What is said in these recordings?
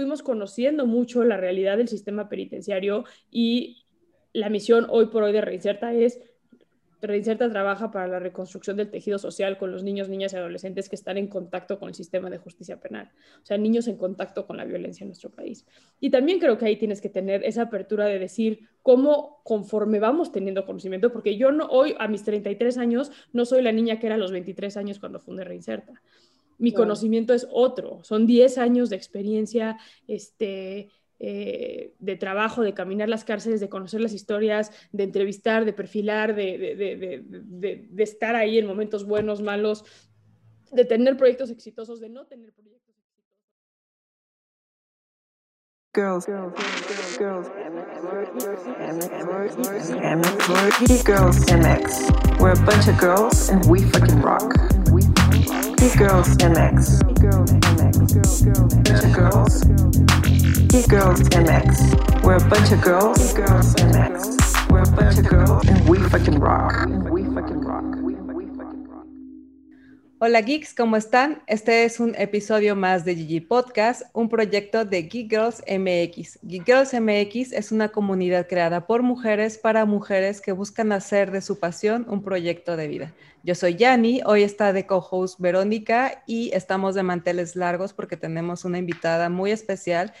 fuimos conociendo mucho la realidad del sistema penitenciario y la misión hoy por hoy de Reinserta es Reinserta trabaja para la reconstrucción del tejido social con los niños, niñas y adolescentes que están en contacto con el sistema de justicia penal, o sea, niños en contacto con la violencia en nuestro país. Y también creo que ahí tienes que tener esa apertura de decir cómo conforme vamos teniendo conocimiento, porque yo no hoy a mis 33 años no soy la niña que era a los 23 años cuando fundé Reinserta. Mi conocimiento es otro, son 10 años de experiencia, este, eh, de trabajo, de caminar las cárceles, de conocer las historias, de entrevistar, de perfilar, de, estar ahí en momentos buenos, malos, de tener proyectos exitosos, de no tener proyectos exitosos. Girls, girls, girls, girls, MX. We're a bunch of girls and we fucking rock. Girls MX. Girls MX. Bunch girls. Geek Girls MX. We're a bunch of girls. Geek Girls MX. We're a bunch of girls and we fucking rock. We fucking rock. Hola geeks, ¿cómo están? Este es un episodio más de Gigi Podcast, un proyecto de Geek Girls MX. Geek Girls MX es una comunidad creada por mujeres para mujeres que buscan hacer de su pasión un proyecto de vida. Yo soy Yani, hoy está de co-host Verónica y estamos de manteles largos porque tenemos una invitada muy especial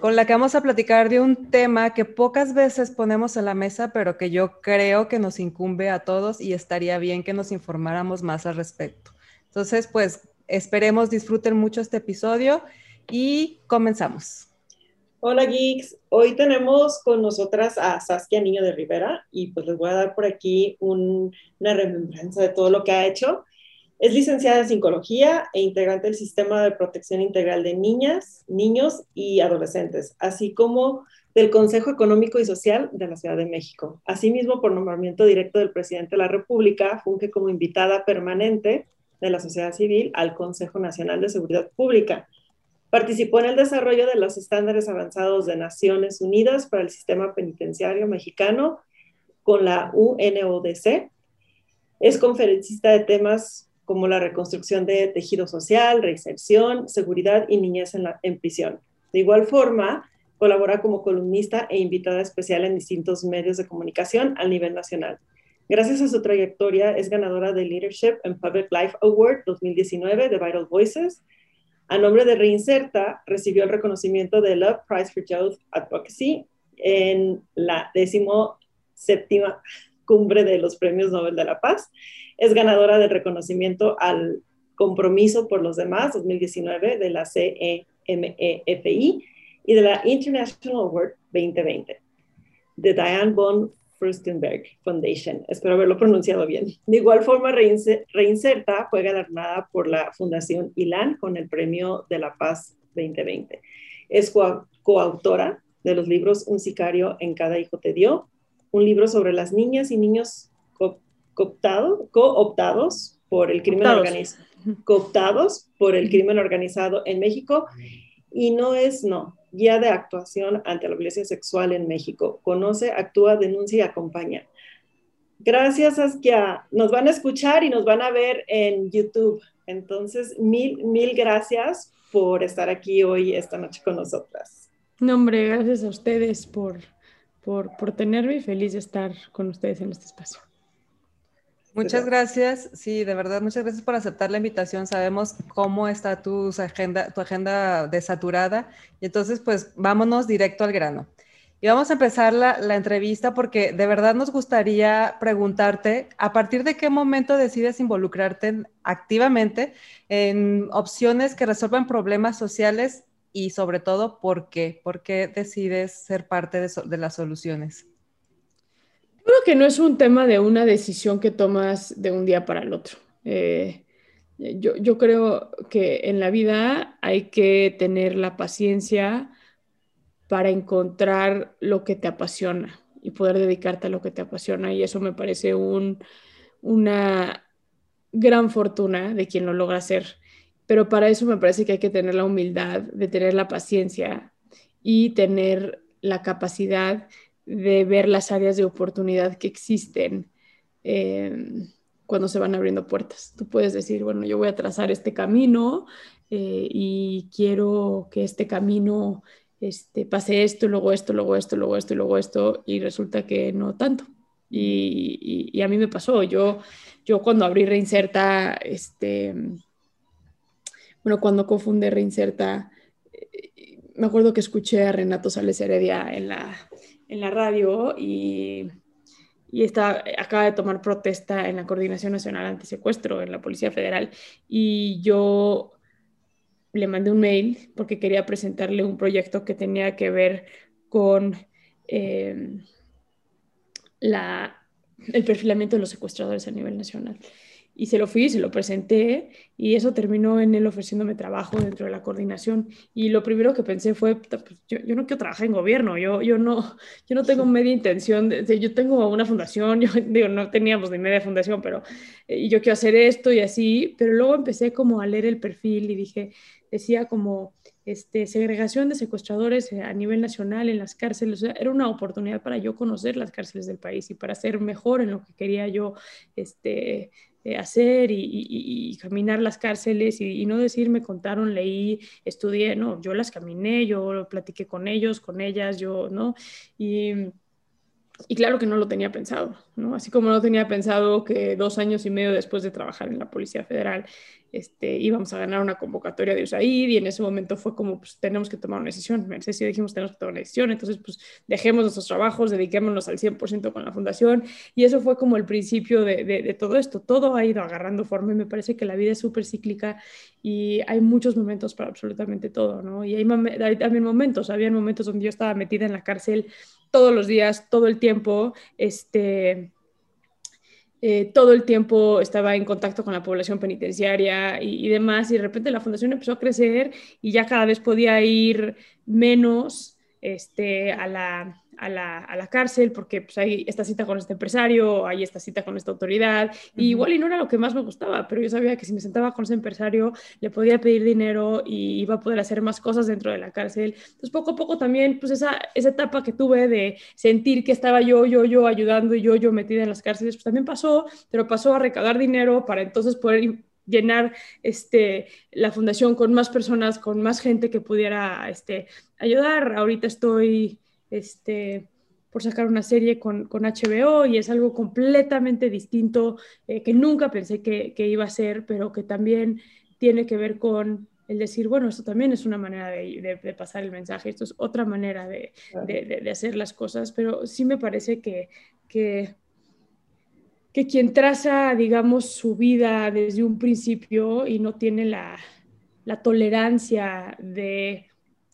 con la que vamos a platicar de un tema que pocas veces ponemos en la mesa, pero que yo creo que nos incumbe a todos y estaría bien que nos informáramos más al respecto. Entonces, pues esperemos disfruten mucho este episodio y comenzamos. Hola geeks, hoy tenemos con nosotras a Saskia Niño de Rivera y pues les voy a dar por aquí una remembranza de todo lo que ha hecho. Es licenciada en psicología e integrante del Sistema de Protección Integral de Niñas, Niños y Adolescentes, así como del Consejo Económico y Social de la Ciudad de México. Asimismo, por nombramiento directo del presidente de la República, funge como invitada permanente de la sociedad civil al Consejo Nacional de Seguridad Pública. Participó en el desarrollo de los estándares avanzados de Naciones Unidas para el sistema penitenciario mexicano con la UNODC. Es conferencista de temas como la reconstrucción de tejido social, reinserción, seguridad y niñez en, la, en prisión. De igual forma, colabora como columnista e invitada especial en distintos medios de comunicación a nivel nacional. Gracias a su trayectoria, es ganadora del Leadership and Public Life Award 2019 de Vital Voices. A nombre de Reinserta, recibió el reconocimiento de Love Prize for Youth Advocacy en la décimo séptima cumbre de los Premios Nobel de la Paz es ganadora del reconocimiento al compromiso por los demás 2019 de la CEMEFI y de la International Award 2020 de Diane von Furstenberg Foundation. Espero haberlo pronunciado bien. De igual forma, Reinserta fue galardonada por la Fundación ILAN con el Premio de la Paz 2020. Es coautora de los libros Un sicario en cada hijo te dio, un libro sobre las niñas y niños cooptado, cooptados por el crimen organizado, cooptados por el crimen organizado en México y no es no, guía de actuación ante la violencia sexual en México. Conoce, actúa, denuncia y acompaña. Gracias, Askia. Nos van a escuchar y nos van a ver en YouTube. Entonces, mil, mil gracias por estar aquí hoy, esta noche con nosotras. No, hombre, gracias a ustedes por, por, por tenerme feliz de estar con ustedes en este espacio. Muchas gracias, sí, de verdad, muchas gracias por aceptar la invitación. Sabemos cómo está tu agenda, tu agenda desaturada y entonces pues vámonos directo al grano. Y vamos a empezar la, la, entrevista porque de verdad nos gustaría preguntarte, ¿a partir de qué momento decides involucrarte activamente en opciones que resuelvan problemas sociales y sobre todo, ¿por qué? ¿Por qué decides ser parte de, de las soluciones? Creo que no es un tema de una decisión que tomas de un día para el otro. Eh, yo, creo que en la vida hay que tener la paciencia para encontrar lo que te apasiona y poder dedicarte a lo que te apasiona. Y eso me parece un, una gran fortuna de quien lo logra hacer. Pero para eso me parece que hay que tener la humildad de tener la paciencia y tener la capacidad de ver las áreas de oportunidad que existen eh, cuando se van abriendo puertas. Tú puedes decir, bueno, yo voy a trazar este camino eh, y quiero que este camino este, pase esto, luego esto, luego esto, luego esto y luego esto, y resulta que no tanto. Y, y, a mí me pasó, yo, yo cuando abrí Reinserta, este, bueno, cuando cofundé Reinserta, eh, me acuerdo que escuché a Renato Sales Heredia en la, en la radio y, y está, acaba de tomar protesta en la Coordinación Nacional Antisecuestro, en la Policía Federal, y yo le mandé un mail porque quería presentarle un proyecto que tenía que ver con eh, la, el perfilamiento de los secuestradores a nivel nacional y se lo fui, se lo presenté y eso terminó en él ofreciéndome trabajo dentro de la coordinación. Y lo primero que pensé fue, pues, yo, yo, no quiero trabajar en gobierno, yo, yo, no, yo no tengo media intención, de, yo tengo una fundación, yo digo, no teníamos ni media fundación, pero y yo quiero hacer esto y así, pero luego empecé como a leer el perfil y dije, decía como este, segregación de secuestradores a nivel nacional en las cárceles. era una oportunidad para yo conocer las cárceles del país y para ser mejor en lo que quería yo este, eh, hacer y, caminar las cárceles y, no decir me contaron, leí, estudié, no, yo las caminé, yo platiqué con ellos, con ellas, yo, ¿no? Y, y claro que no lo tenía pensado, ¿no? Así como no tenía pensado que dos años y medio después de trabajar en la Policía Federal este, íbamos a ganar una convocatoria de USAID y en ese momento fue como, pues tenemos que tomar una decisión. Mercedes y dijimos, tenemos que tomar una decisión, entonces pues dejemos nuestros trabajos, dediquémonos al 100% con la fundación y eso fue como el principio de, todo esto. Todo ha ido agarrando forma y me parece que la vida es súper cíclica y hay muchos momentos para absolutamente todo, ¿no? Y hay, hay también momentos, había momentos donde yo estaba metida en la cárcel todos los días, todo el tiempo, este eh, todo el tiempo estaba en contacto con la población penitenciaria y, y, demás, y de repente la fundación empezó a crecer y ya cada vez podía ir menos este, a la, a la, a la cárcel porque pues, hay esta cita con este empresario, hay esta cita con esta autoridad, y igual y no era lo que más me gustaba, pero yo sabía que si me sentaba con ese empresario le podía pedir dinero y iba a poder hacer más cosas dentro de la cárcel. Entonces poco a poco también, pues esa, esa etapa que tuve de sentir que estaba yo, yo, yo ayudando y yo, yo metida en las cárceles, pues también pasó, pero pasó a recaudar dinero para entonces poder llenar este, la fundación con más personas, con más gente que pudiera este, ayudar. Ahorita estoy este, por sacar una serie con, con HBO y es algo completamente distinto eh, que nunca pensé que, que, iba a ser, pero que también tiene que ver con el decir, bueno, esto también es una manera de, de, pasar el mensaje, esto es otra manera de, de, hacer las cosas, pero sí me parece que, que, que quien traza, digamos, su vida desde un principio y no tiene la, la tolerancia de...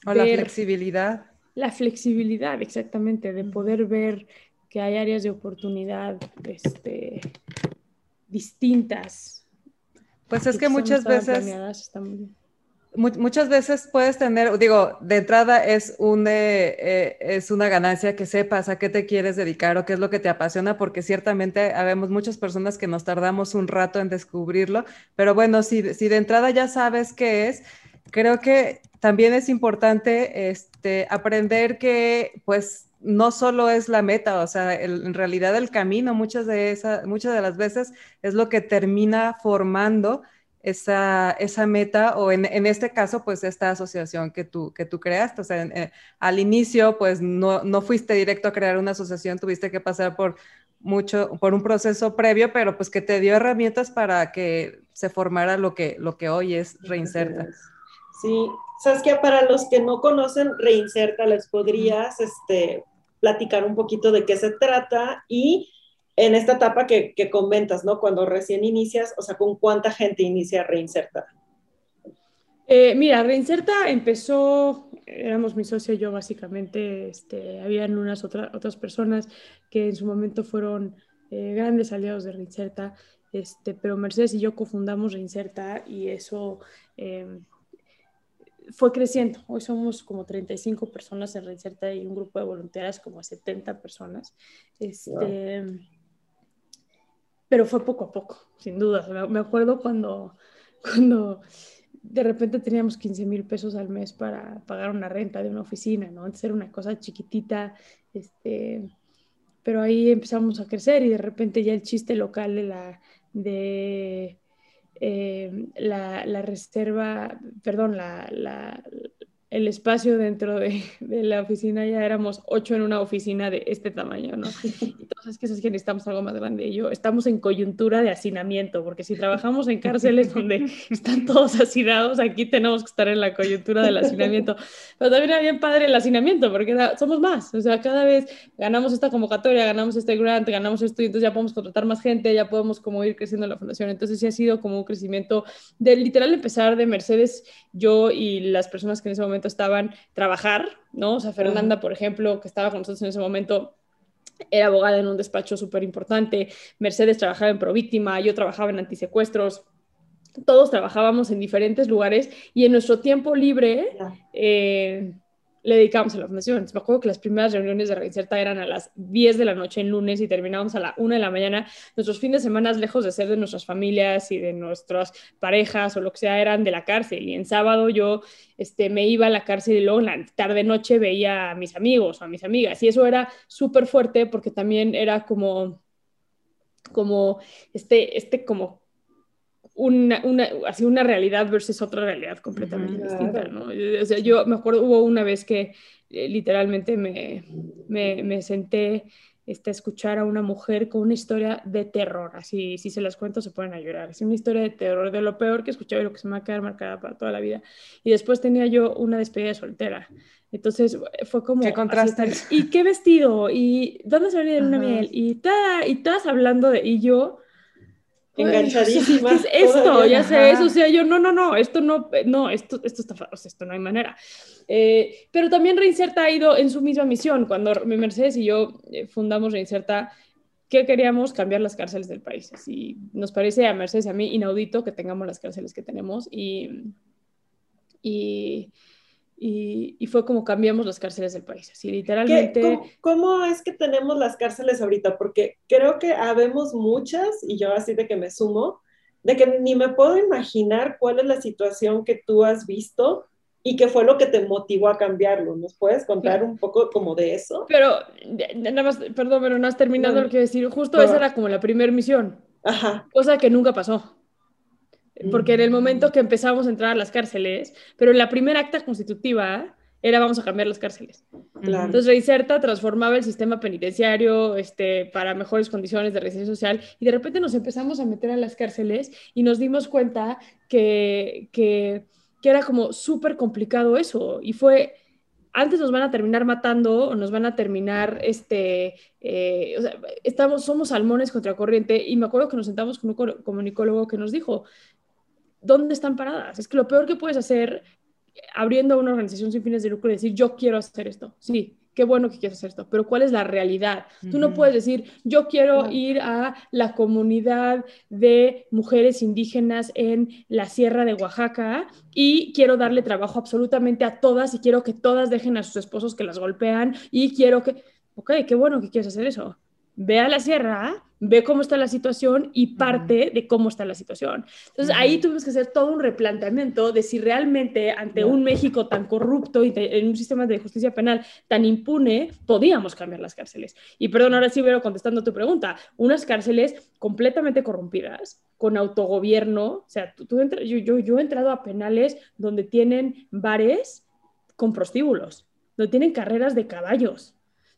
O la flexibilidad la flexibilidad, exactamente, de poder ver que hay áreas de oportunidad este, distintas. Pues es que, muchas veces... Muchas veces puedes tener, digo, de entrada es, un, eh, es una ganancia que sepas a qué te quieres dedicar o qué es lo que te apasiona, porque ciertamente habemos muchas personas que nos tardamos un rato en descubrirlo, pero bueno, si, si de entrada ya sabes qué es, creo que también es importante este, aprender que pues no solo es la meta, o sea, en realidad el camino muchas de, esas, muchas de las veces es lo que termina formando esa, esa meta o en, en, este caso pues esta asociación que tú, que tú creaste. O sea, eh, al inicio pues no, no fuiste directo a crear una asociación, tuviste que pasar por mucho, por un proceso previo, pero pues que te dio herramientas para que se formara lo que, lo que hoy es Reinserta. Sí, Saskia, para los que no conocen Reinserta, ¿les podrías este, platicar un poquito de qué se trata y en esta etapa que, que comentas, ¿no? Cuando recién inicias, o sea, ¿con cuánta gente inicia Reinserta? Eh, mira, Reinserta empezó, éramos mi socio y yo básicamente, este, habían unas otras personas que en su momento fueron eh, grandes aliados de Reinserta, este, pero Mercedes y yo cofundamos Reinserta y eso eh, fue creciendo. Hoy somos como 35 personas en Reinserta y un grupo de voluntarias como 70 personas. Este, Pero fue poco a poco, sin duda. Me acuerdo cuando, cuando de repente teníamos 15 mil pesos al mes para pagar una renta de una oficina, ¿no? Antes era una cosa chiquitita, este, pero ahí empezamos a crecer y de repente ya el chiste local de la, de eh, la, reserva, perdón, la, el espacio dentro de, la oficina, ya éramos ocho en una oficina de este tamaño, ¿no? Entonces, que es que necesitamos algo más grande. Y yo, estamos en coyuntura de hacinamiento, porque si trabajamos en cárceles donde están todos hacinados, aquí tenemos que estar en la coyuntura del hacinamiento. Pero también era bien padre el hacinamiento, porque somos más, o sea, cada vez ganamos esta convocatoria, ganamos este grant, ganamos esto, y entonces ya podemos contratar más gente, ya podemos como ir creciendo la fundación. Entonces, sí ha sido como un crecimiento de literal empezar de Mercedes, yo y las personas que en ese momento estaban trabajar, ¿no? O sea, Fernanda, por ejemplo, que estaba con nosotros en ese momento, era abogada en un despacho súper importante, Mercedes trabajaba en Províctima, yo trabajaba en antisecuestros, todos trabajábamos en diferentes lugares y en nuestro tiempo libre eh, le dedicábamos a la fundación. me acuerdo que las primeras reuniones de Reinserta eran a las 10 de la noche en lunes y terminábamos a la 1 de la mañana. Nuestros fines de semana, lejos de ser de nuestras familias y de nuestras parejas o lo que sea, eran de la cárcel. Y en sábado yo este, me iba a la cárcel y luego en la tarde-noche veía a mis amigos o a mis amigas. Y eso era súper fuerte porque también era como como este, este como una, una, así una realidad versus otra realidad completamente distinta, ¿no? O sea, yo me acuerdo, hubo una vez que eh, literalmente me, me, me, senté este, a escuchar a una mujer con una historia de terror, así, si se las cuento se pueden a llorar, es una historia de terror, de lo peor que escuchaba y lo que se me va a quedar marcada para toda la vida. Y después tenía yo una despedida de soltera. Entonces fue como... ¿Qué contraste? ¿Y qué vestido? ¿Y dónde se venía de una miel? Y, ta, y todas hablando de... Y yo enganchadísima. ¿Qué es esto? Ya sé, eso, o sea, yo, no, no, no, esto no, no, esto, esto está, o sea, esto no hay manera. Eh, pero también Reinserta ha ido en su misma misión. Cuando Mercedes y yo eh, fundamos Reinserta, ¿qué queríamos? Cambiar las cárceles del país. Y nos parece a Mercedes y a mí inaudito que tengamos las cárceles que tenemos y, y y, fue como cambiamos las cárceles del país. Así literalmente. Cómo, es que tenemos las cárceles ahorita? Porque creo que habemos muchas, y yo así de que me sumo, de que ni me puedo imaginar cuál es la situación que tú has visto y qué fue lo que te motivó a cambiarlo. ¿Nos puedes contar un poco como de eso? Pero, nada más, perdón, pero no has terminado lo que decir. Justo esa era como la primera misión. Ajá. Cosa que nunca pasó porque en el momento que empezamos a entrar a las cárceles, pero la primera acta constitutiva era vamos a cambiar las cárceles. Entonces Reinserta transformaba el sistema penitenciario este, para mejores condiciones de residencia social y de repente nos empezamos a meter a las cárceles y nos dimos cuenta que, que, que era como súper complicado eso y fue antes nos van a terminar matando o nos van a terminar, este, eh, o sea, estamos, somos salmones contra corriente y me acuerdo que nos sentamos con un comunicólogo que nos dijo, ¿dónde están paradas? Es que lo peor que puedes hacer abriendo una organización sin fines de lucro y decir, yo quiero hacer esto. Sí, qué bueno que quieres hacer esto, pero ¿cuál es la realidad? Tú no puedes decir, yo quiero ir a la comunidad de mujeres indígenas en la sierra de Oaxaca y quiero darle trabajo absolutamente a todas y quiero que todas dejen a sus esposos que las golpean y quiero que, ok, qué bueno que quieres hacer eso. Ve a la sierra ve cómo está la situación y parte de cómo está la situación. Entonces ahí tuvimos que hacer todo un replanteamiento de si realmente ante un México tan corrupto y en un sistema de justicia penal tan impune, podíamos cambiar las cárceles. Y perdón, ahora sí veo contestando tu pregunta, unas cárceles completamente corrompidas, con autogobierno, o sea, tú, yo, yo, yo he entrado a penales donde tienen bares con prostíbulos, donde tienen carreras de caballos,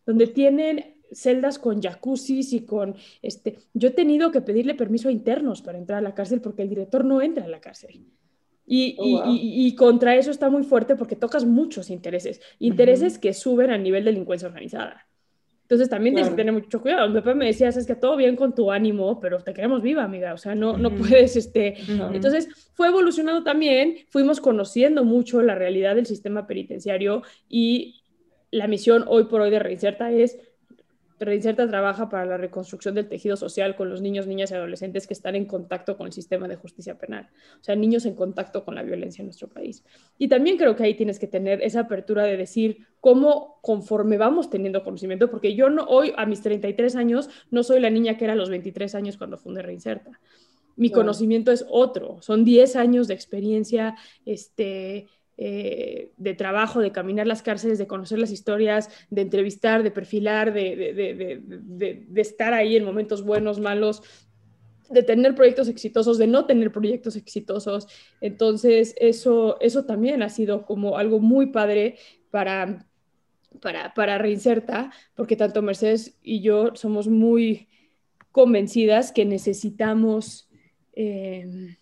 donde tienen celdas con jacuzzis y con este yo he tenido que pedirle permiso a internos para entrar a la cárcel porque el director no entra a la cárcel. Y, oh, y, contra eso está muy fuerte porque tocas muchos intereses intereses que suben al nivel de delincuencia organizada. Entonces también tienes que tener mucho cuidado. Mi papá me decía, es que todo bien con tu ánimo, pero te queremos viva, amiga. O sea, no, no puedes, este... Entonces fue evolucionando también, fuimos conociendo mucho la realidad del sistema penitenciario y la misión hoy por hoy de Reinserta es Reinserta trabaja para la reconstrucción del tejido social con los niños, niñas y adolescentes que están en contacto con el sistema de justicia penal, o sea, niños en contacto con la violencia en nuestro país. Y también creo que ahí tienes que tener esa apertura de decir cómo conforme vamos teniendo conocimiento, porque yo no hoy a mis 33 años no soy la niña que era a los 23 años cuando fundé Reinserta. Mi conocimiento es otro, son 10 años de experiencia, este, eh, de trabajo, de caminar las cárceles, de conocer las historias, de entrevistar, de perfilar, de, estar ahí en momentos buenos, malos. de tener proyectos exitosos, de no tener proyectos exitosos. Entonces, eso, eso también ha sido como algo muy padre para, para, para Reinserta, porque tanto Mercedes y yo somos muy convencidas que necesitamos eh,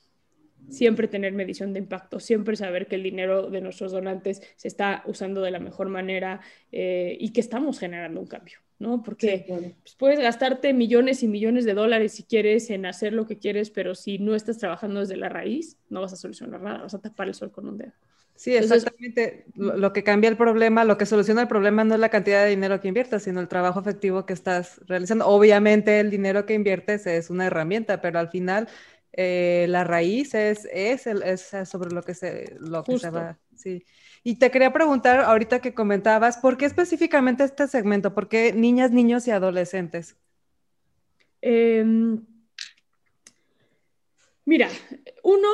siempre tener medición de impacto, siempre saber que el dinero de nuestros donantes se está usando de la mejor manera eh, y que estamos generando un cambio. ¿no? Porque pues, puedes gastarte millones y millones de dólares si quieres en hacer lo que quieres, pero si no estás trabajando desde la raíz, no vas a solucionar nada, vas a tapar el sol con un dedo. Sí, exactamente. lo, que cambia el problema, lo que soluciona el problema no es la cantidad de dinero que inviertas, sino el trabajo efectivo que estás realizando. Obviamente el dinero que inviertes es una herramienta, pero al final eh, la raíz es, es, es, sobre lo que se, lo que se va. Sí. Y te quería preguntar, ahorita que comentabas, ¿por qué específicamente este segmento? ¿Por qué niñas, niños y adolescentes? Em, mira, uno,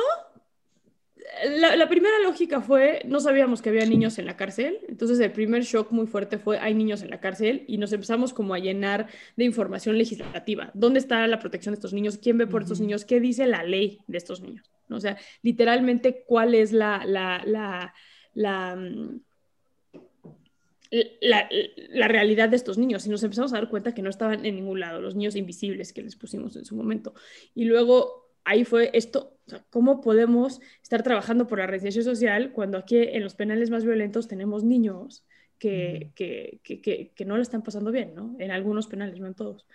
la, primera lógica fue, no sabíamos que había niños en la cárcel, entonces el primer shock muy fuerte fue, hay niños en la cárcel y nos empezamos como a llenar de información legislativa. ¿Dónde está la protección de estos niños? ¿Quién ve por estos niños? ¿Qué dice la ley de estos niños? O sea, literalmente, ¿cuál es la, la Mm, la, la, realidad de estos niños y nos empezamos a dar cuenta que no estaban en ningún lado, los niños invisibles que les pusimos en su momento. Y luego ahí fue esto, ¿cómo podemos estar trabajando por la reinserción social cuando aquí en los penales más violentos tenemos niños que, que, que, que, no lo están pasando bien, ¿no? En algunos penales, no en todos.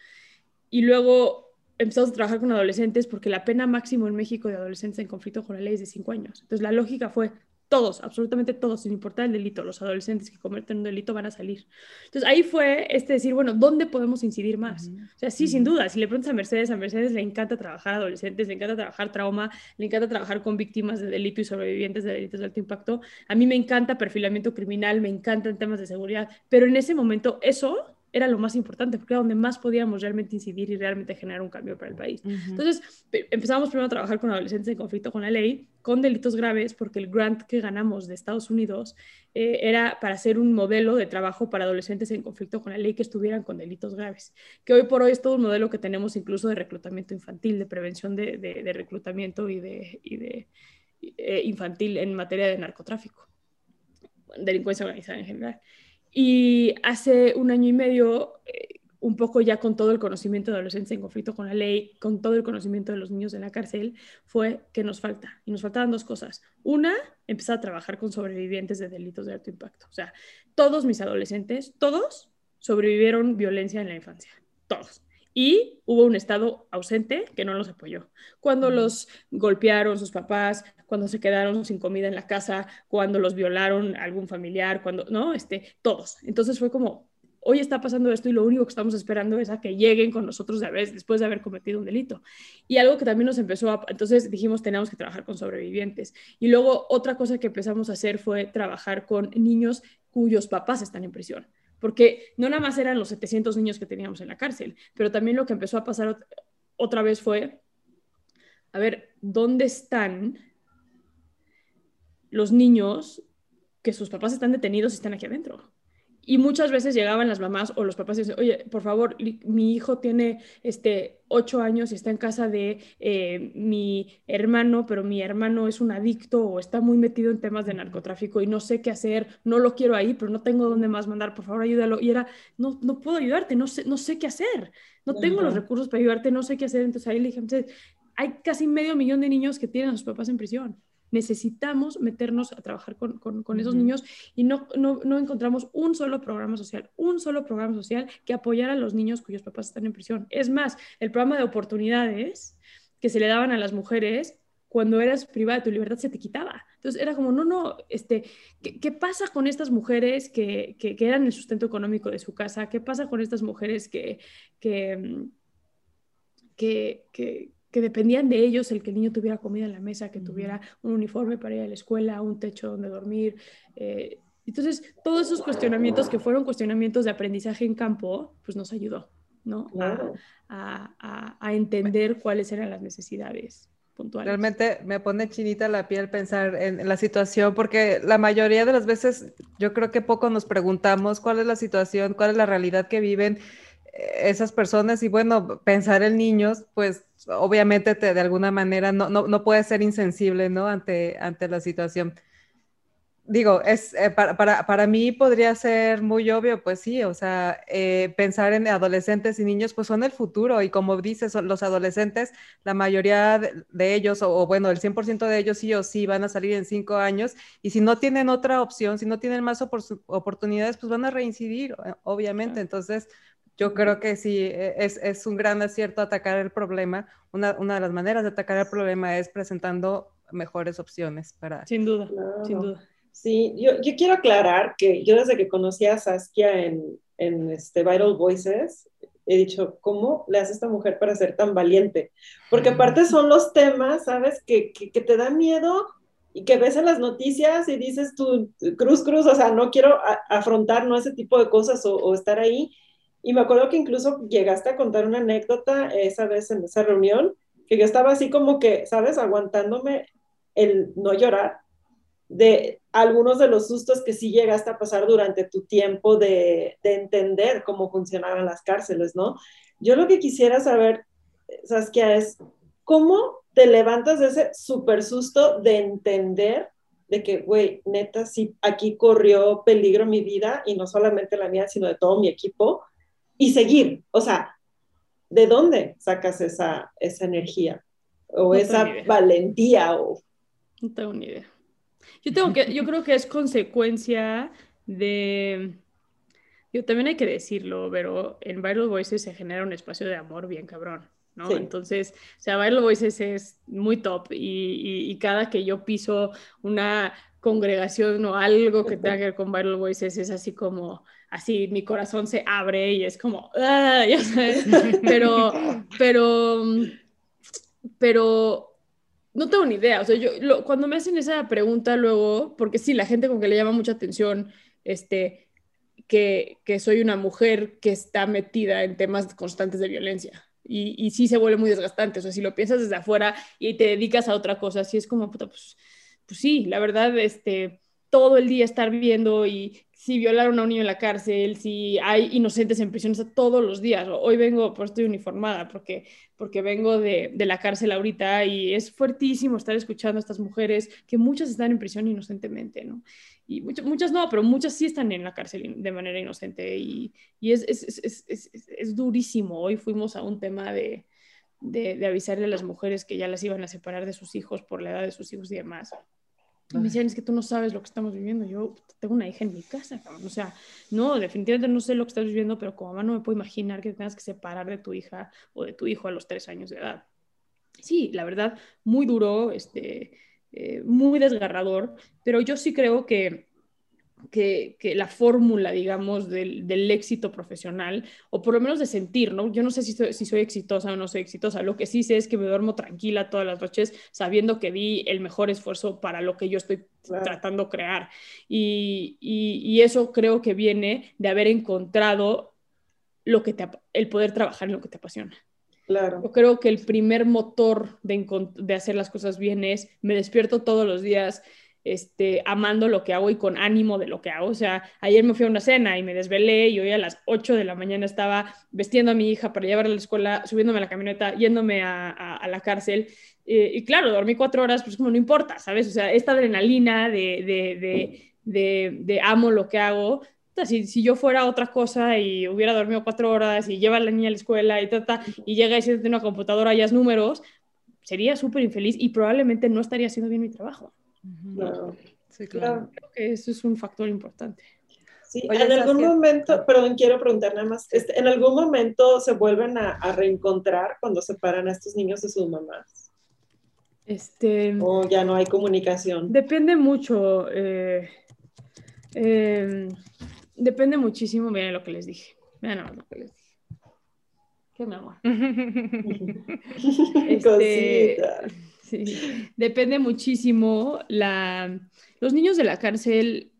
Y luego empezamos a trabajar con adolescentes porque la pena máxima en México de adolescentes en conflicto con la ley es de cinco años. Entonces la lógica fue, todos, absolutamente todos, sin importar el delito, los adolescentes que cometen un delito van a salir. Entonces ahí fue este decir, bueno, ¿dónde podemos incidir más? O sea, sí, sin duda, si le preguntas a Mercedes, a Mercedes le encanta trabajar adolescentes, le encanta trabajar trauma, le encanta trabajar con víctimas de delito y sobrevivientes de delitos de alto impacto. A mí me encanta perfilamiento criminal, me encantan temas de seguridad, pero en ese momento eso era lo más importante, porque era donde más podíamos realmente incidir y realmente generar un cambio para el país. Entonces, empezamos primero a trabajar con adolescentes en conflicto con la ley, con delitos graves, porque el grant que ganamos de Estados Unidos eh, era para hacer un modelo de trabajo para adolescentes en conflicto con la ley que estuvieran con delitos graves, que hoy por hoy es todo un modelo que tenemos incluso de reclutamiento infantil, de prevención de, de, reclutamiento y de, y de eh, infantil en materia de narcotráfico, delincuencia organizada en general. Y hace un año y medio, eh, un poco ya con todo el conocimiento de adolescentes en conflicto con la ley, con todo el conocimiento de los niños en la cárcel, fue que nos falta. Y nos faltaban dos cosas. Una, empezar a trabajar con sobrevivientes de delitos de alto impacto. O sea, todos mis adolescentes, todos sobrevivieron violencia en la infancia. Todos y hubo un Estado ausente que no los apoyó. Cuando los golpearon sus papás, cuando se quedaron sin comida en la casa, cuando los violaron algún familiar, cuando, ¿no? Este, todos. Entonces fue como, hoy está pasando esto y lo único que estamos esperando es a que lleguen con nosotros de vez, después de haber cometido un delito. Y algo que también nos empezó a, entonces dijimos, tenemos que trabajar con sobrevivientes. Y luego otra cosa que empezamos a hacer fue trabajar con niños cuyos papás están en prisión porque no nada más eran los 700 niños que teníamos en la cárcel, pero también lo que empezó a pasar otra vez fue, a ver, ¿dónde están los niños que sus papás están detenidos y están aquí adentro? Y muchas veces llegaban las mamás o los papás y decían, oye, por favor, mi hijo tiene este, ocho años y está en casa de eh, mi hermano, pero mi hermano es un adicto o está muy metido en temas de narcotráfico y no sé qué hacer, no lo quiero ahí, pero no tengo dónde más mandar, por favor, ayúdalo. Y era, no, no puedo ayudarte, no sé, no sé qué hacer, no tengo los recursos para ayudarte, no sé qué hacer. Entonces ahí le dije, hay casi medio millón de niños que tienen a sus papás en prisión necesitamos meternos a trabajar con, con, esos niños y no, no, no, encontramos un solo programa social, un solo programa social que apoyara a los niños cuyos papás están en prisión. Es más, el programa de oportunidades que se le daban a las mujeres cuando eras privada de tu libertad se te quitaba. Entonces era como, no, no, este, ¿qué, qué pasa con estas mujeres que, que, que, eran el sustento económico de su casa? ¿Qué pasa con estas mujeres que, que, que, que dependían de ellos el que el niño tuviera comida en la mesa, que tuviera un uniforme para ir a la escuela, un techo donde dormir. Eh, entonces, todos esos cuestionamientos que fueron cuestionamientos de aprendizaje en campo, pues nos ayudó, ¿no? A, a, entender cuáles eran las necesidades. Puntuales. Realmente me pone chinita la piel pensar en, en, la situación, porque la mayoría de las veces yo creo que poco nos preguntamos cuál es la situación, cuál es la realidad que viven esas personas y bueno, pensar en niños, pues obviamente te, de alguna manera no, no, no puedes ser insensible, ¿no? Ante, ante la situación digo, es, eh, para, para, para, mí podría ser muy obvio, pues sí, o sea, eh, pensar en adolescentes y niños, pues son el futuro y como dices, los adolescentes, la mayoría de, ellos, o, bueno, el 100% de ellos sí o sí van a salir en cinco años y si no tienen otra opción, si no tienen más oportunidades, pues van a reincidir, obviamente. Entonces, yo creo que sí, e, es, es, un gran acierto atacar el problema. Una, una, de las maneras de atacar el problema es presentando mejores opciones para... Sin duda, sin duda. Sí, yo, yo, quiero aclarar que yo desde que conocí a Saskia en, en este Vital Voices, he dicho, ¿cómo le hace esta mujer para ser tan valiente? Porque aparte son los temas, ¿sabes? Que, que, que te da miedo y que ves en las noticias y dices tú, cruz, cruz, o sea, no quiero afrontar ¿no? ese tipo de cosas o, o, estar ahí. Y me acuerdo que incluso llegaste a contar una anécdota esa vez en esa reunión, que yo estaba así como que, ¿sabes? Aguantándome el no llorar de algunos de los sustos que sí llegaste a pasar durante tu tiempo de, entender cómo funcionaban las cárceles, ¿no? Yo lo que quisiera saber, Saskia, es cómo te levantas de ese súper susto de entender de que, güey, neta, sí, aquí corrió peligro mi vida y no solamente la mía, sino de todo mi equipo, y seguir, o sea, ¿de dónde sacas esa, esa energía? O esa valentía, o... No tengo ni idea. Yo, tengo que, yo creo que es consecuencia de... Yo también hay que decirlo, pero en Viral Voices se genera un espacio de amor bien cabrón. ¿no? Entonces, o sea, Viral Voices es muy top y, y, cada que yo piso una congregación o algo que tenga que ver con Viral Voices es así como, así mi corazón se abre y es como, ¡ah! ya sabes, pero, pero, pero no tengo ni idea. O sea, yo cuando me hacen esa pregunta luego, porque sí, la gente con que le llama mucha atención, este, que, que soy una mujer que está metida en temas constantes de violencia. Y, y, sí se vuelve muy desgastante. O sea, si lo piensas desde afuera y te dedicas a otra cosa, sí es como, puta, pues, pues sí, la verdad, este, todo el día estar viendo y si violaron a un niño en la cárcel, si hay inocentes en prisiones todos los días. Hoy vengo, pues estoy uniformada porque, porque vengo de, de, la cárcel ahorita y es fuertísimo estar escuchando a estas mujeres que muchas están en prisión inocentemente, ¿no? Y muchas, muchas no, pero muchas sí están en la cárcel de manera inocente y, y es, es, es, es, durísimo. Hoy fuimos a un tema de, de, de avisarle a las mujeres que ya las iban a separar de sus hijos por la edad de sus hijos y demás. Me dicen, es que tú no sabes lo que estamos viviendo. Yo tengo una hija en mi casa, cabrón. O sea, no, definitivamente no sé lo que estás viviendo, pero como mamá no me puedo imaginar que tengas que separar de tu hija o de tu hijo a los tres años de edad. Sí, la verdad, muy duro, este, eh, muy desgarrador, pero yo sí creo que que, la fórmula, digamos, del, del, éxito profesional, o por lo menos de sentir, ¿no? Yo no sé si soy, si soy exitosa o no soy exitosa, lo que sí sé es que me duermo tranquila todas las noches sabiendo que di el mejor esfuerzo para lo que yo estoy tratando de crear. Y, y, eso creo que viene de haber encontrado lo que te, el poder trabajar en lo que te apasiona. Claro. Yo creo que el primer motor de, de hacer las cosas bien es, me despierto todos los días este, amando lo que hago y con ánimo de lo que hago. O sea, ayer me fui a una cena y me desvelé y hoy a las 8 de la mañana estaba vestiendo a mi hija para llevarla a la escuela, subiéndome a la camioneta, yéndome a, la cárcel. Eh, y claro, dormí cuatro horas, pues como no importa, ¿sabes? O sea, esta adrenalina de, de, de, amo lo que hago, si, si, yo fuera otra cosa y hubiera dormido cuatro horas y lleva a la niña a la escuela y ta, y llega y se tiene una computadora y es números, sería súper infeliz y probablemente no estaría haciendo bien mi trabajo. Claro. Sí, claro. Creo que eso es un factor importante. Sí, en algún momento, perdón, quiero preguntar nada más, este, ¿en algún momento se vuelven a, reencontrar cuando separan a estos niños de sus mamás? Este, ¿O ya no hay comunicación? Depende mucho. Eh, em, depende muchísimo, miren lo que les dije. Miren lo que les dije. Qué mi amor. este, Sí, depende muchísimo. La... Los niños de la cárcel,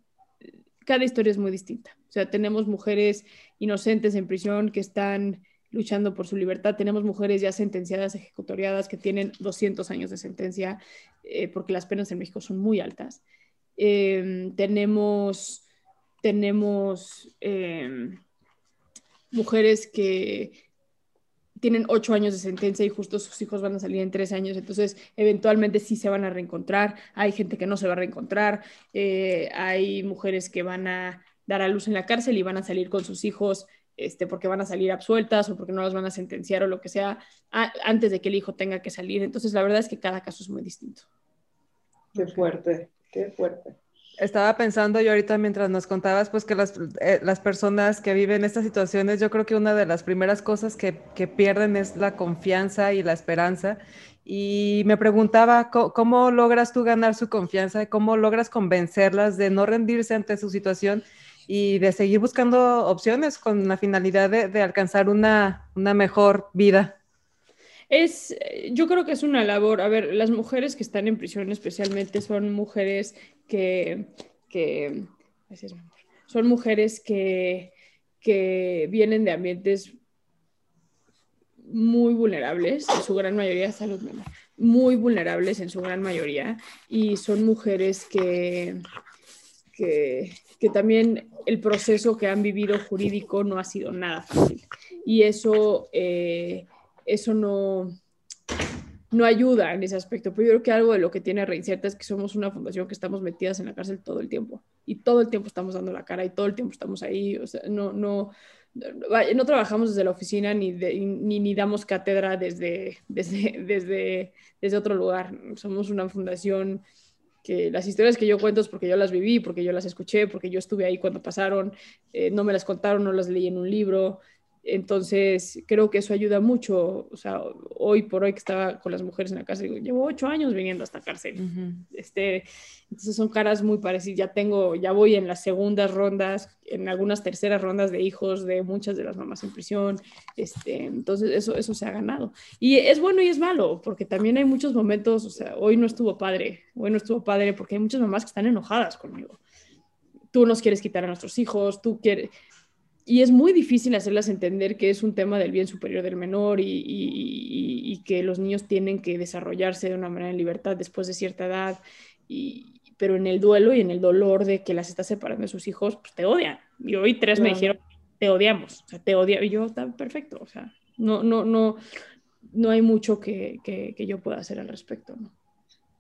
cada historia es muy distinta. O sea, tenemos mujeres inocentes en prisión que están luchando por su libertad. Tenemos mujeres ya sentenciadas, ejecutoriadas, que tienen 200 años de sentencia, eh, porque las penas en México son muy altas. Em, tenemos, tenemos em, mujeres que tienen ocho años de sentencia y justo sus hijos van a salir en tres años, entonces eventualmente sí se van a reencontrar, hay gente que no se va a reencontrar, eh, hay mujeres que van a dar a luz en la cárcel y van a salir con sus hijos este, porque van a salir absueltas o porque no las van a sentenciar o lo que sea antes de que el hijo tenga que salir. Entonces, la verdad es que cada caso es muy distinto. Qué fuerte, qué fuerte. Estaba pensando yo ahorita mientras nos contabas, pues que las, eh, las, personas que viven estas situaciones, yo creo que una de las primeras cosas que, que pierden es la confianza y la esperanza. Y me preguntaba, ¿cómo, logras tú ganar su confianza? ¿Cómo logras convencerlas de no rendirse ante su situación y de seguir buscando opciones con la finalidad de, de alcanzar una, una mejor vida? Es, yo creo que es una labor. A ver, las mujeres que están en prisión especialmente son mujeres que, que son mujeres que, que vienen de ambientes muy vulnerables, en su gran mayoría salud muy vulnerables en su gran mayoría, y son mujeres que, que, que, también el proceso que han vivido jurídico no ha sido nada fácil. Y eso, eh, eso no, no ayuda en ese aspecto. Pero yo creo que algo de lo que tiene Reinserta es que somos una fundación que estamos metidas en la cárcel todo el tiempo. Y todo el tiempo estamos dando la cara y todo el tiempo estamos ahí. No, no, no trabajamos desde la oficina ni, ni, ni, damos cátedra desde, desde, desde, desde otro lugar. Somos una fundación que las historias que yo cuento es porque yo las viví, porque yo las escuché, porque yo estuve ahí cuando pasaron, eh, no me las contaron, no las leí en un libro. Entonces, creo que eso ayuda mucho. O sea, hoy por hoy que estaba con las mujeres en la cárcel, digo, llevo ocho años viniendo a esta cárcel. este, entonces, son caras muy parecidas. Ya tengo, ya voy en las segundas rondas, en algunas terceras rondas de hijos de muchas de las mamás en prisión. Este, entonces, eso, eso se ha ganado. Y es bueno y es malo, porque también hay muchos momentos, o sea, hoy no estuvo padre, hoy no estuvo padre porque hay muchas mamás que están enojadas conmigo. Tú nos quieres quitar a nuestros hijos, tú quieres y es muy difícil hacerlas entender que es un tema del bien superior del menor y, que los niños tienen que desarrollarse de una manera en libertad después de cierta edad, y, pero en el duelo y en el dolor de que las está separando de sus hijos, pues te odian. Y hoy tres me dijeron, te odiamos, o sea, te odiamos. Y yo, está perfecto, o sea, no, no, no, no hay mucho que, que, yo pueda hacer al respecto. ¿no?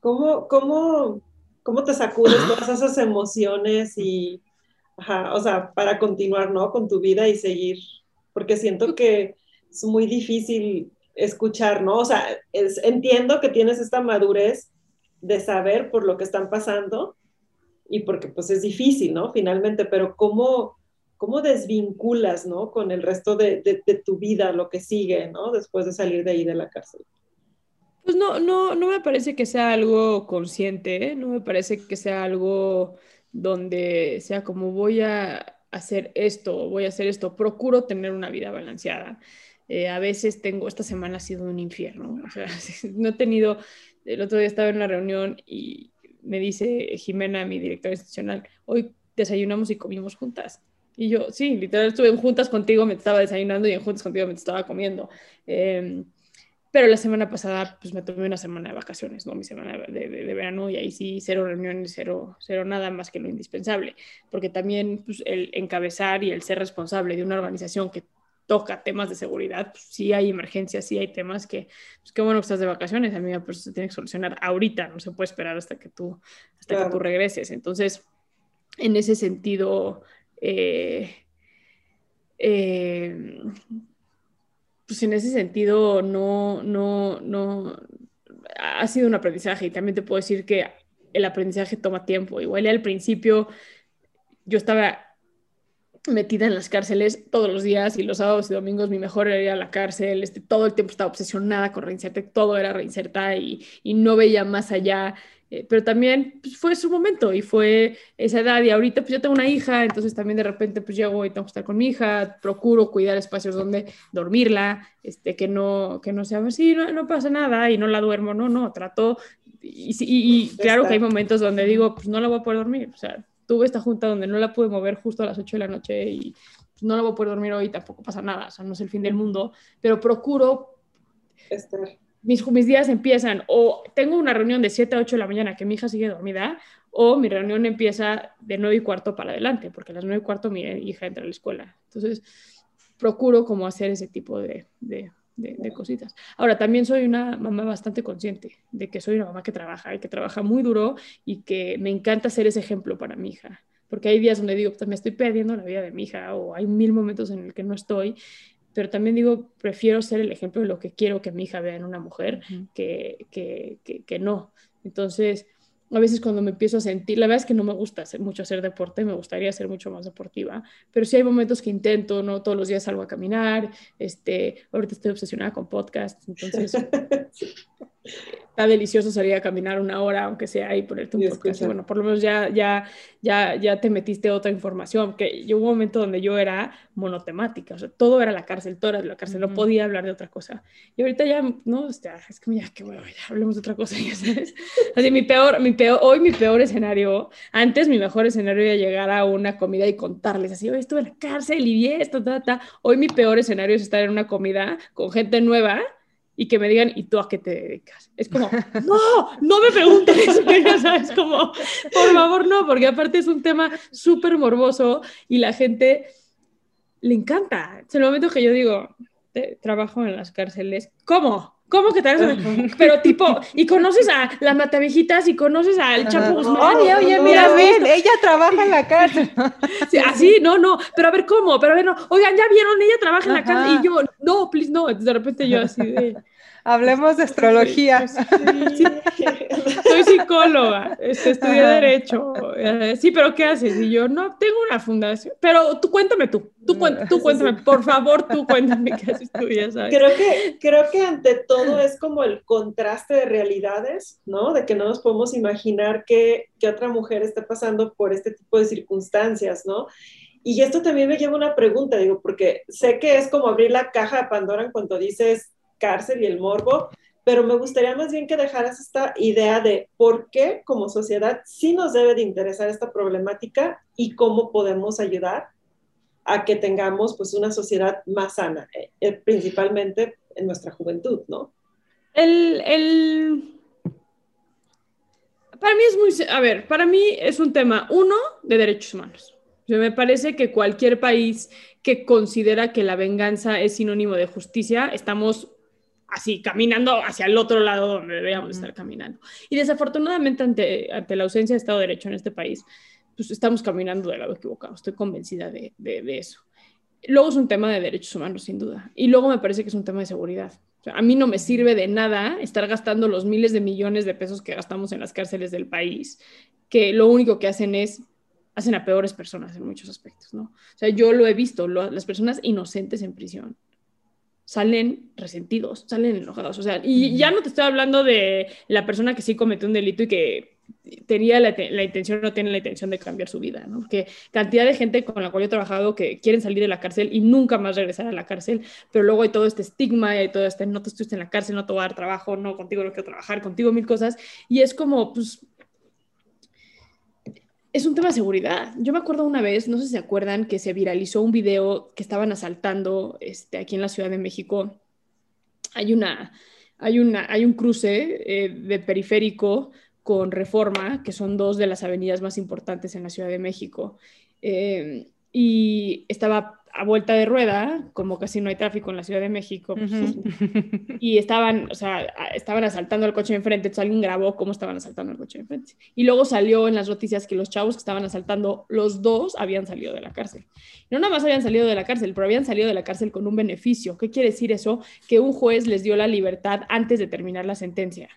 ¿Cómo, cómo, cómo te sacudes todas esas emociones y Ajá, o sea, para continuar, ¿no? Con tu vida y seguir, porque siento que es muy difícil escuchar, ¿no? O sea, entiendo que tienes esta madurez de saber por lo que están pasando y porque pues es difícil, ¿no? Finalmente, pero ¿cómo, cómo desvinculas, ¿no? Con el resto de, de, tu vida, lo que sigue, ¿no? Después de salir de ahí de la cárcel. Pues no, no, no me parece que sea algo consciente, ¿eh? no me parece que sea algo donde sea como voy a hacer esto, voy a hacer esto, procuro tener una vida balanceada. Eh, a veces tengo, esta semana ha sido un infierno, no he tenido, el otro día estaba en una reunión y me dice Jimena, mi directora institucional, hoy desayunamos y comimos juntas. Y yo, sí, literal, estuve en juntas contigo, me estaba desayunando y en juntas contigo me estaba comiendo. Eh, pero la semana pasada, pues me tomé una semana de vacaciones, ¿no? Mi semana de, de, verano y ahí sí, cero reuniones, cero, cero nada más que lo indispensable. Porque también pues, el encabezar y el ser responsable de una organización que toca temas de seguridad, pues sí hay emergencias, sí hay temas que, pues qué bueno que estás de vacaciones, a mí pero se tiene que solucionar ahorita, no se puede esperar hasta que tú, hasta que tú regreses. Entonces, en ese sentido, eh, eh, pues en ese sentido no, no, no, ha sido un aprendizaje y también te puedo decir que el aprendizaje toma tiempo. Igual al principio yo estaba metida en las cárceles todos los días y los sábados y domingos mi mejor era ir a la cárcel, este, todo el tiempo estaba obsesionada con reinsertar, todo era reinsertar y, y no veía más allá. Eh, pero también pues, fue su momento y fue esa edad y ahorita pues yo tengo una hija, entonces también de repente pues llego y tengo que estar con mi hija, procuro cuidar espacios donde dormirla, este, que, no, que no sea así, no, no pasa nada y no la duermo, no, no, trato y, y, claro que hay momentos donde digo pues no la voy a poder dormir, o sea, tuve esta junta donde no la pude mover justo a las 8 de la noche y no la voy a poder dormir hoy, tampoco pasa nada, o sea, no es el fin del mundo, pero procuro estar mis, mis días empiezan o tengo una reunión de 7 a 8 de la mañana que mi hija sigue dormida, o mi reunión empieza de 9 y cuarto para adelante, porque a las 9 y cuarto mi hija entra a la escuela. Entonces, procuro como hacer ese tipo de, de, de, cositas. Ahora, también soy una mamá bastante consciente de que soy una mamá que trabaja y que trabaja muy duro y que me encanta ser ese ejemplo para mi hija. Porque hay días donde digo, pues me estoy perdiendo la vida de mi hija o hay mil momentos en el que no estoy pero también digo, prefiero ser el ejemplo de lo que quiero que mi hija vea en una mujer que, que, que, que, no. Entonces, a veces cuando me empiezo a sentir, la verdad es que no me gusta hacer, mucho hacer deporte, me gustaría ser mucho más deportiva, pero sí hay momentos que intento, ¿no? Todos los días salgo a caminar, este, ahorita estoy obsesionada con podcasts, entonces está delicioso salir a caminar una hora, aunque sea ahí ponerte un podcast. Bueno, por lo menos ya, ya, ya, ya te metiste otra información, que yo hubo un momento donde yo era monotemática, o sea, todo era la cárcel, todo era la cárcel, no podía hablar de otra cosa. Y ahorita ya, no, es que ya, que bueno, ya hablemos de otra cosa, ya sabes. Así, mi peor, mi peor, hoy mi peor escenario, antes mi mejor escenario era llegar a una comida y contarles así, hoy estuve en la cárcel y vi esto, ta, ta. Hoy mi peor escenario es estar en una comida con gente nueva y que me digan, ¿y tú a qué te dedicas? Es como, no, no me preguntes ¿sabes? Como, por favor, no, porque aparte es un tema súper morboso y la gente le encanta. Es el momento que yo digo, trabajo en las cárceles, ¿cómo? ¿Cómo que te Pero tipo, y conoces a las matavejitas y conoces al Chapo Guzmán. Oye, oye, mira, ven, ella trabaja en la cárcel. Sí, así, no, no, pero a ver cómo, pero a ver, no, oigan, ya vieron, ella trabaja en la cárcel y yo, no, please, no, de repente yo así de... Hablemos de astrología. Soy psicóloga, este, estudié Derecho. Eh, sí, pero ¿qué haces? Y yo, no, tengo una fundación. Pero tú cuéntame tú, tú, tú cuéntame, por favor, tú cuéntame qué has estudiado. Creo que, creo que ante todo es como el contraste de realidades, ¿no? De que no nos podemos imaginar que, que otra mujer esté pasando por este tipo de circunstancias, ¿no? Y esto también me lleva a una pregunta, digo, porque sé que es como abrir la caja de Pandora en cuanto dices cárcel y el morbo, pero me gustaría más bien que dejaras esta idea de por qué como sociedad sí nos debe de interesar esta problemática y cómo podemos ayudar a que tengamos pues una sociedad más sana, eh, eh, principalmente en nuestra juventud, ¿no? El, el... Para mí es muy, a ver, para mí es un tema, uno, de derechos humanos. me parece que cualquier país que considera que la venganza es sinónimo de justicia, estamos así, caminando hacia el otro lado donde deberíamos estar caminando. Y desafortunadamente, ante, ante la ausencia de Estado de Derecho en este país, pues estamos caminando del lado equivocado. Estoy convencida de, de, eso. Luego es un tema de derechos humanos, sin duda. Y luego me parece que es un tema de seguridad. a mí no me sirve de nada estar gastando los miles de millones de pesos que gastamos en las cárceles del país, que lo único que hacen es hacen a peores personas en muchos aspectos, ¿no? O sea, yo lo he visto, las personas inocentes en prisión salen resentidos, salen enojados. O sea, y ya no te estoy hablando de la persona que sí cometió un delito y que tenía la, intención o no tiene la intención de cambiar su vida, ¿no? Porque cantidad de gente con la cual yo he trabajado que quieren salir de la cárcel y nunca más regresar a la cárcel, pero luego hay todo este estigma y hay todo este, no te estuviste en la cárcel, no te voy a dar trabajo, no, contigo no quiero trabajar, contigo mil cosas, y es como, pues, es un tema de seguridad. Yo me acuerdo una vez, no sé si se acuerdan, que se viralizó un video que estaban asaltando este, aquí en la Ciudad de México. Hay, una, hay, una, hay un cruce eh, de periférico con Reforma, que son dos de las avenidas más importantes en la Ciudad de México. Eh, y estaba a vuelta de rueda, como casi no hay tráfico en la Ciudad de México, pues, y estaban, o sea, estaban asaltando el coche de enfrente, entonces alguien grabó cómo estaban asaltando el coche de enfrente. Y luego salió en las noticias que los chavos que estaban asaltando, los dos habían salido de la cárcel. No nada más habían salido de la cárcel, pero habían salido de la cárcel con un beneficio. ¿Qué quiere decir eso? Que un juez les dio la libertad antes de terminar la sentencia.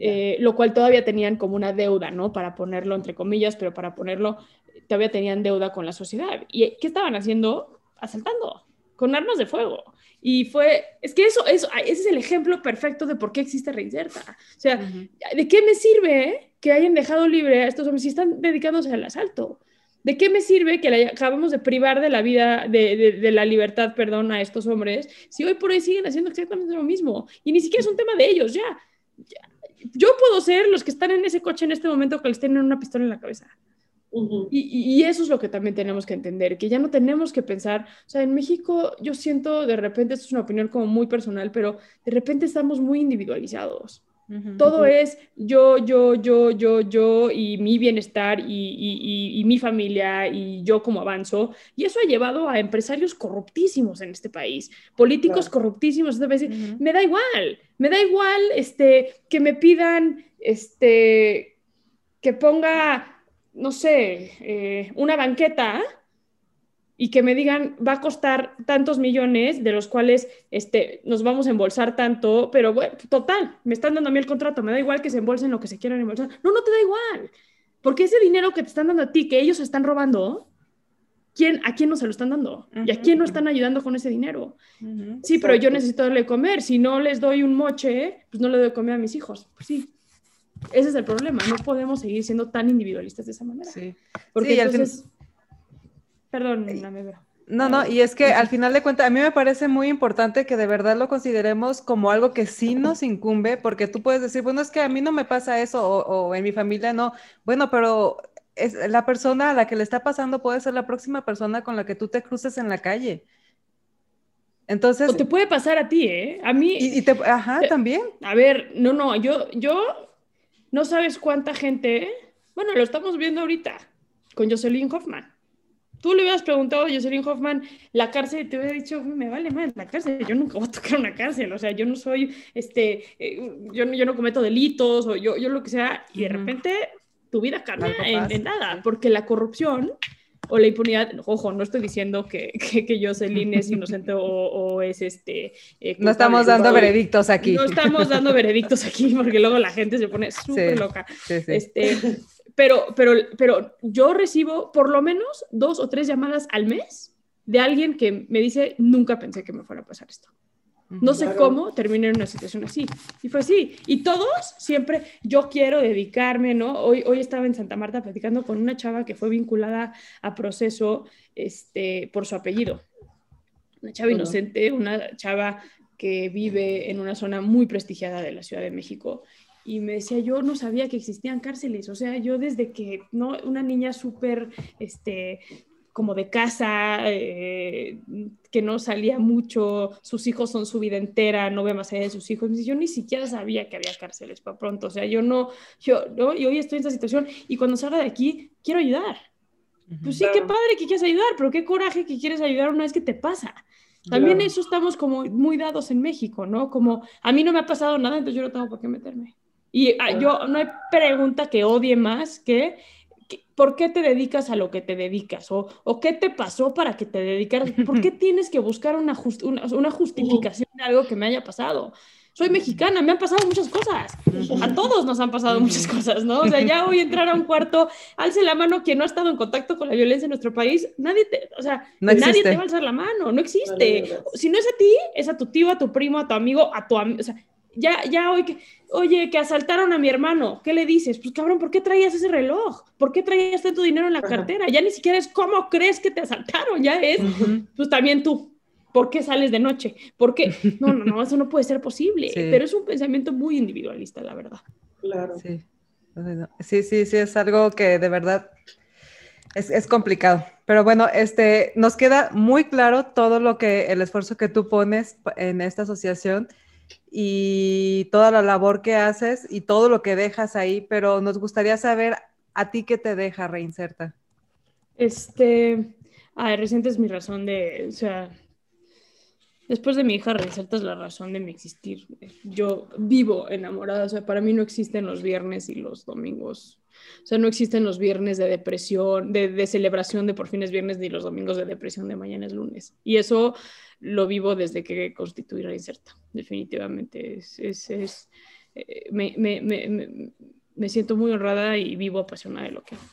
Eh, lo cual todavía tenían como una deuda, ¿no? Para ponerlo entre comillas, pero para ponerlo todavía tenían deuda con la sociedad. ¿Y qué estaban haciendo? Asaltando, con armas de fuego. Y fue, es que eso, eso, ese es el ejemplo perfecto de por qué existe Reinserta. O sea, ¿de qué me sirve que hayan dejado libre a estos hombres si están dedicándose al asalto? ¿De qué me sirve que acabamos de privar de la vida, de, de, la libertad, perdón, a estos hombres, si hoy por hoy siguen haciendo exactamente lo mismo? Y ni siquiera es un tema de ellos, ya. Yo puedo ser los que están en ese coche en este momento que les tienen una pistola en la cabeza y, eso es lo que también tenemos que entender, que ya no tenemos que pensar, o sea, en México yo siento de repente, esto es una opinión como muy personal, pero de repente estamos muy individualizados. Todo es yo, yo, yo, yo, yo y mi bienestar y, y, y, mi familia y yo como avanzo. Y eso ha llevado a empresarios corruptísimos en este país, políticos corruptísimos en este país. Me da igual, me da igual este, que me pidan este, que ponga, no sé, eh, una banqueta y que me digan va a costar tantos millones, de los cuales este, nos vamos a embolsar tanto, pero bueno, total, me están dando a mí el contrato, me da igual que se embolsen lo que se quieran embolsar. No, no te da igual, porque ese dinero que te están dando a ti, que ellos están robando, ¿quién, ¿a quién no se lo están dando? ¿Y a quién no están ayudando con ese dinero? Sí, pero yo necesito darle comer, si no les doy un moche, pues no le doy comer a mis hijos. Pues sí. Ese es el problema, no podemos seguir siendo tan individualistas de esa manera. Sí. Porque entonces... Perdón, no me veo. No, no, y es que al final de cuentas, a mí me parece muy importante que de verdad lo consideremos como algo que sí nos incumbe, porque tú puedes decir, bueno, es que a mí no me pasa eso, o, en mi familia no. Bueno, pero es, la persona a la que le está pasando puede ser la próxima persona con la que tú te cruces en la calle. Entonces. O te puede pasar a ti, ¿eh? A mí. Y, te, ajá, también. A ver, no, no, yo, yo, no sabes cuánta gente, bueno, lo estamos viendo ahorita con Jocelyn Hoffman. Tú le hubieras preguntado a Jocelyn Hoffman la cárcel y te hubiera dicho, me vale más la cárcel, yo nunca voy a tocar una cárcel, o sea, yo no soy, este, eh, yo, yo no cometo delitos o yo, yo lo que sea, y de repente tu vida cambia en, nada, porque la corrupción o la impunidad, ojo, no estoy diciendo que, que, que Jocelyn es inocente o, o es este... Eh, no estamos dando veredictos aquí. No estamos dando veredictos aquí porque luego la gente se pone súper loca. Sí, sí. Este, pero, pero, pero yo recibo por lo menos dos o tres llamadas al mes de alguien que me dice, nunca pensé que me fuera a pasar esto. No sé cómo terminé en una situación así. Y fue así. Y todos siempre, yo quiero dedicarme, ¿no? Hoy, hoy estaba en Santa Marta platicando con una chava que fue vinculada a proceso este, por su apellido. Una chava inocente, una chava que vive en una zona muy prestigiada de la Ciudad de México y me decía, yo no sabía que existían cárceles, o sea, yo desde que, ¿no? Una niña súper, este, como de casa, eh, que no salía mucho, sus hijos son su vida entera, no ve más allá de sus hijos. Yo ni siquiera sabía que había cárceles para pronto, o sea, yo no, yo, ¿no? Y hoy estoy en esta situación y cuando salga de aquí, quiero ayudar. Pues sí, qué padre que quieres ayudar, pero qué coraje que quieres ayudar una vez que te pasa. También eso estamos como muy dados en México, ¿no? Como a mí no me ha pasado nada, entonces yo no tengo por qué meterme. Y ah, yo no hay pregunta que odie más que, ¿por qué te dedicas a lo que te dedicas? ¿O, o qué te pasó para que te dedicaras? ¿Por qué tienes que buscar una, una, justificación de algo que me haya pasado? Soy mexicana, me han pasado muchas cosas. A todos nos han pasado muchas cosas, ¿no? O sea, ya hoy entrar a un cuarto, alce la mano quien no ha estado en contacto con la violencia en nuestro país, nadie te, o sea, nadie te va a alzar la mano, no existe. si no es a ti, es a tu tío, a tu primo, a tu amigo, a tu amigo, o sea, ya, ya hoy que, oye, que asaltaron a mi hermano, ¿qué le dices? Pues cabrón, ¿por qué traías ese reloj? ¿Por qué traías tanto dinero en la cartera? Ya ni siquiera es cómo crees que te asaltaron, ya es, pues también tú, ¿por qué sales de noche? ¿Por qué? No, no, no, eso no puede ser posible, pero es un pensamiento muy individualista, la verdad. Claro. Sí. Sí, sí, sí, es algo que de verdad es, es, complicado. Pero bueno, este, nos queda muy claro todo lo que, el esfuerzo que tú pones en esta asociación y toda la labor que haces y todo lo que dejas ahí, pero nos gustaría saber a ti qué te deja Reinserta. Este, a reciente es mi razón de, o sea, después de mi hija Reinserta es la razón de mi existir. Yo vivo enamorada, o sea, para mí no existen los viernes y los domingos. O sea, no existen los viernes de depresión, de, de celebración de por fines viernes, ni los domingos de depresión de mañana es lunes. Y eso lo vivo desde que constituí Reinserta, definitivamente. Es, es, es eh, me, me, me, me, siento muy honrada y vivo apasionada de lo que hago.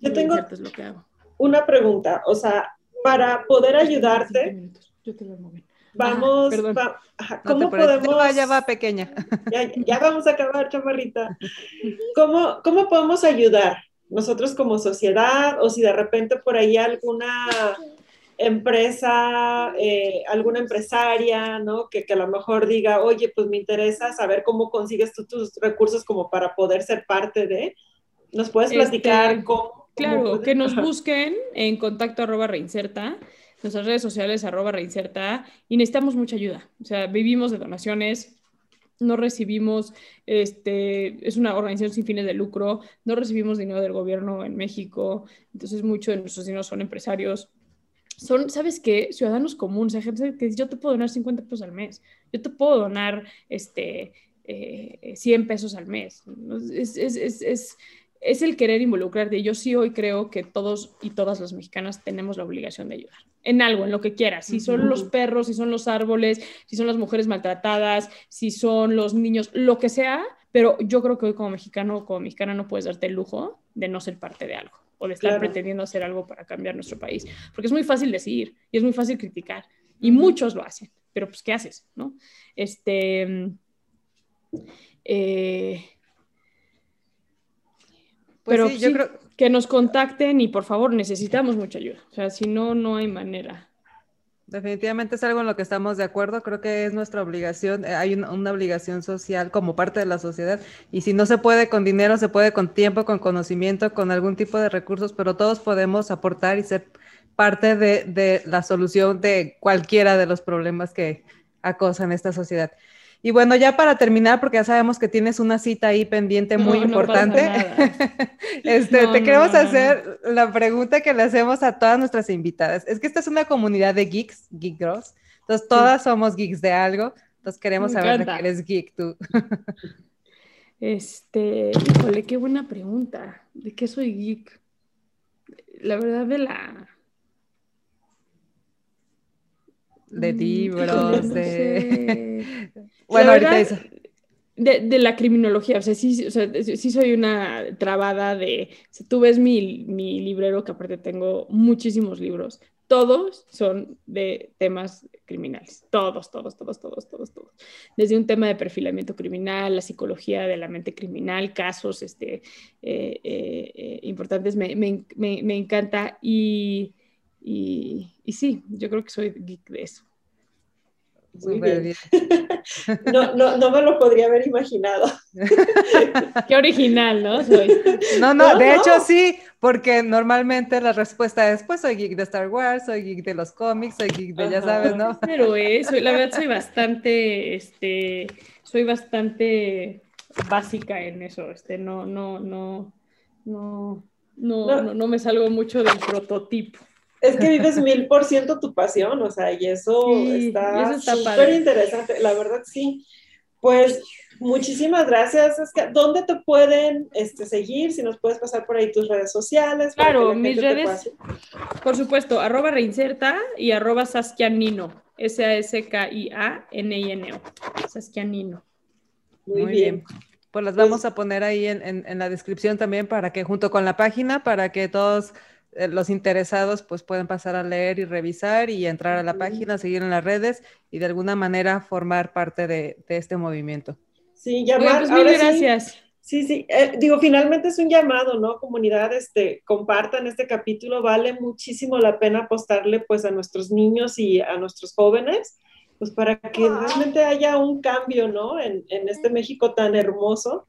Yo tengo lo que hago. una pregunta, o sea, para poder ayudarte... Yo te lo Vamos, ¿cómo podemos? ya va pequeña. Ya, ya, vamos a acabar, chamarrita. ¿Cómo, ¿Cómo podemos ayudar nosotros como sociedad o si de repente por ahí alguna empresa, eh, alguna empresaria, ¿no? Que, que, a lo mejor diga, oye, pues me interesa saber cómo consigues tú tus recursos como para poder ser parte de. ¿Nos puedes platicar este, cómo? Claro, que nos busquen en contacto arroba reinserta, nuestras redes sociales arroba reinserta, y necesitamos mucha ayuda. O sea, vivimos de donaciones, no recibimos, este, es una organización sin fines de lucro, no recibimos dinero del gobierno en México, entonces muchos de nuestros dineros son empresarios. Son, ¿sabes qué? Ciudadanos comunes, gente que yo te puedo donar 50 pesos al mes, yo te puedo donar este, 100 eh, pesos al mes. Es, es, es, es el querer involucrarte. Yo sí hoy creo que todos y todas las mexicanas tenemos la obligación de ayudar en algo, en lo que quieras. Si son los perros, si son los árboles, si son las mujeres maltratadas, si son los niños, lo que sea. Pero yo creo que hoy como mexicano o como mexicana no puedes darte el lujo de no ser parte de algo o de estar pretendiendo hacer algo para cambiar nuestro país. Porque es muy fácil decir y es muy fácil criticar. Y muchos lo hacen. Pero pues, ¿qué haces? ¿No? Este... Eh, pues pero sí, yo creo que nos contacten y por favor necesitamos mucha ayuda. O sea, si no, no hay manera. Definitivamente es algo en lo que estamos de acuerdo. Creo que es nuestra obligación. Eh, hay una, obligación social como parte de la sociedad. Y si no se puede con dinero, se puede con tiempo, con conocimiento, con algún tipo de recursos, pero todos podemos aportar y ser parte de, de la solución de cualquiera de los problemas que acosan esta sociedad. Y bueno, ya para terminar, porque ya sabemos que tienes una cita ahí pendiente muy importante, este, te queremos hacer la pregunta que le hacemos a todas nuestras invitadas. Es que esta es una comunidad de geeks, geek girls, entonces todas somos geeks de algo, entonces queremos saber de qué eres geek tú. este, híjole, qué buena pregunta. ¿De qué soy geek? La verdad de la de mm, libros, de... bueno, ahorita eso. De, la criminología, o sea, sí, o sea, sí soy una trabada de, si tú ves mi, mi, librero, que aparte tengo muchísimos libros, todos son de temas criminales, todos, todos, todos, todos, todos, todos. Desde un tema de perfilamiento criminal, la psicología de la mente criminal, casos este, eh, eh, eh, importantes, me, me, me, encanta y y, y, sí, yo creo que soy geek de eso. Muy bien. No, no, no, me lo podría haber imaginado. Qué original, ¿no? Soy. No, no, de hecho sí, porque normalmente la respuesta es, pues soy geek de Star Wars, soy geek de los cómics, soy geek de, ya sabes, ¿no? Pero eso, la verdad soy bastante, este, soy bastante básica en eso, este, no, no, no, no, no, no, no me salgo mucho del prototipo. Es que vives mil por ciento tu pasión, o sea, y eso está súper interesante, la verdad sí. Pues muchísimas gracias. ¿Dónde te pueden este, seguir? Si nos puedes pasar por ahí tus redes sociales. Claro, mis redes, por supuesto, arroba reinserta y arroba saskianino, S-A-S-K-I-A-N-I-N-O, saskianino. Muy, Muy bien. Pues las vamos pues a poner ahí en, en la descripción también para que junto con la página, para que todos los interesados pues pueden pasar a leer y revisar y entrar a la página, seguir en las redes y de alguna manera formar parte de, este movimiento. Sí, llamar. Pues, gracias. Sí, sí, eh, digo, finalmente es un llamado, ¿no? Comunidad, este, compartan este capítulo, vale muchísimo la pena apostarle pues a nuestros niños y a nuestros jóvenes, pues para que realmente haya un cambio, ¿no? En, en este México tan hermoso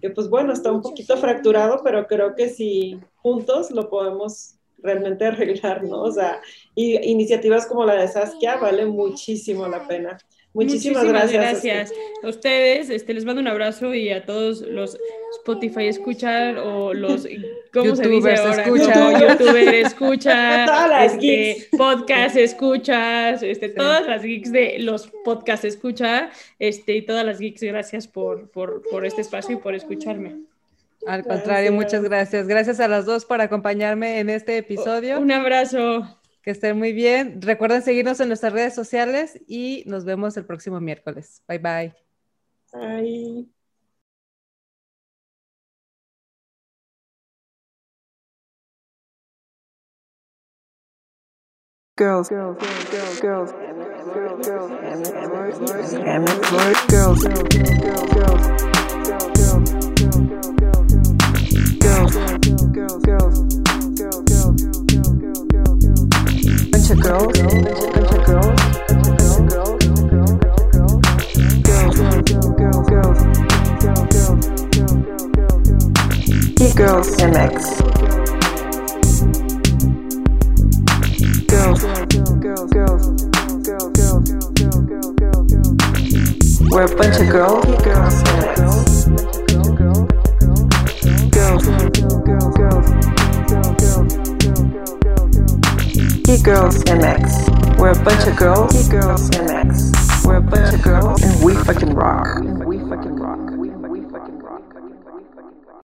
que pues bueno, está un poquito fracturado, pero creo que si juntos lo podemos realmente arreglar, ¿no? O sea, y iniciativas como la de Saskia vale muchísimo la pena. Muchísimas, gracias. gracias. A ustedes, este, les mando un abrazo y a todos los Spotify escuchar o los ¿cómo se dice ahora? Escucha. YouTuber escucha, este, podcast escuchas, este, todas las geeks de los podcasts escucha, este, y todas las geeks, gracias por, por, por este espacio y por escucharme. Al contrario, muchas gracias. Gracias a las dos por acompañarme en este episodio. Un abrazo. Que estén muy bien. Recuerden seguirnos en nuestras redes sociales y nos vemos el próximo miércoles. Bye bye. Bye. Girls, girls, girls, girls, girls, girls, girls, girls, bunch of girls, bunch of girls, of girls, girls, girls, girls, MX. Girls, girls, girls, girls, girls, girls, girls, girls. We're a bunch of girls. Girls MX. Girls. He Girls MX. We're a bunch of girls. He Girls MX. We're a bunch of girls and we fucking rock.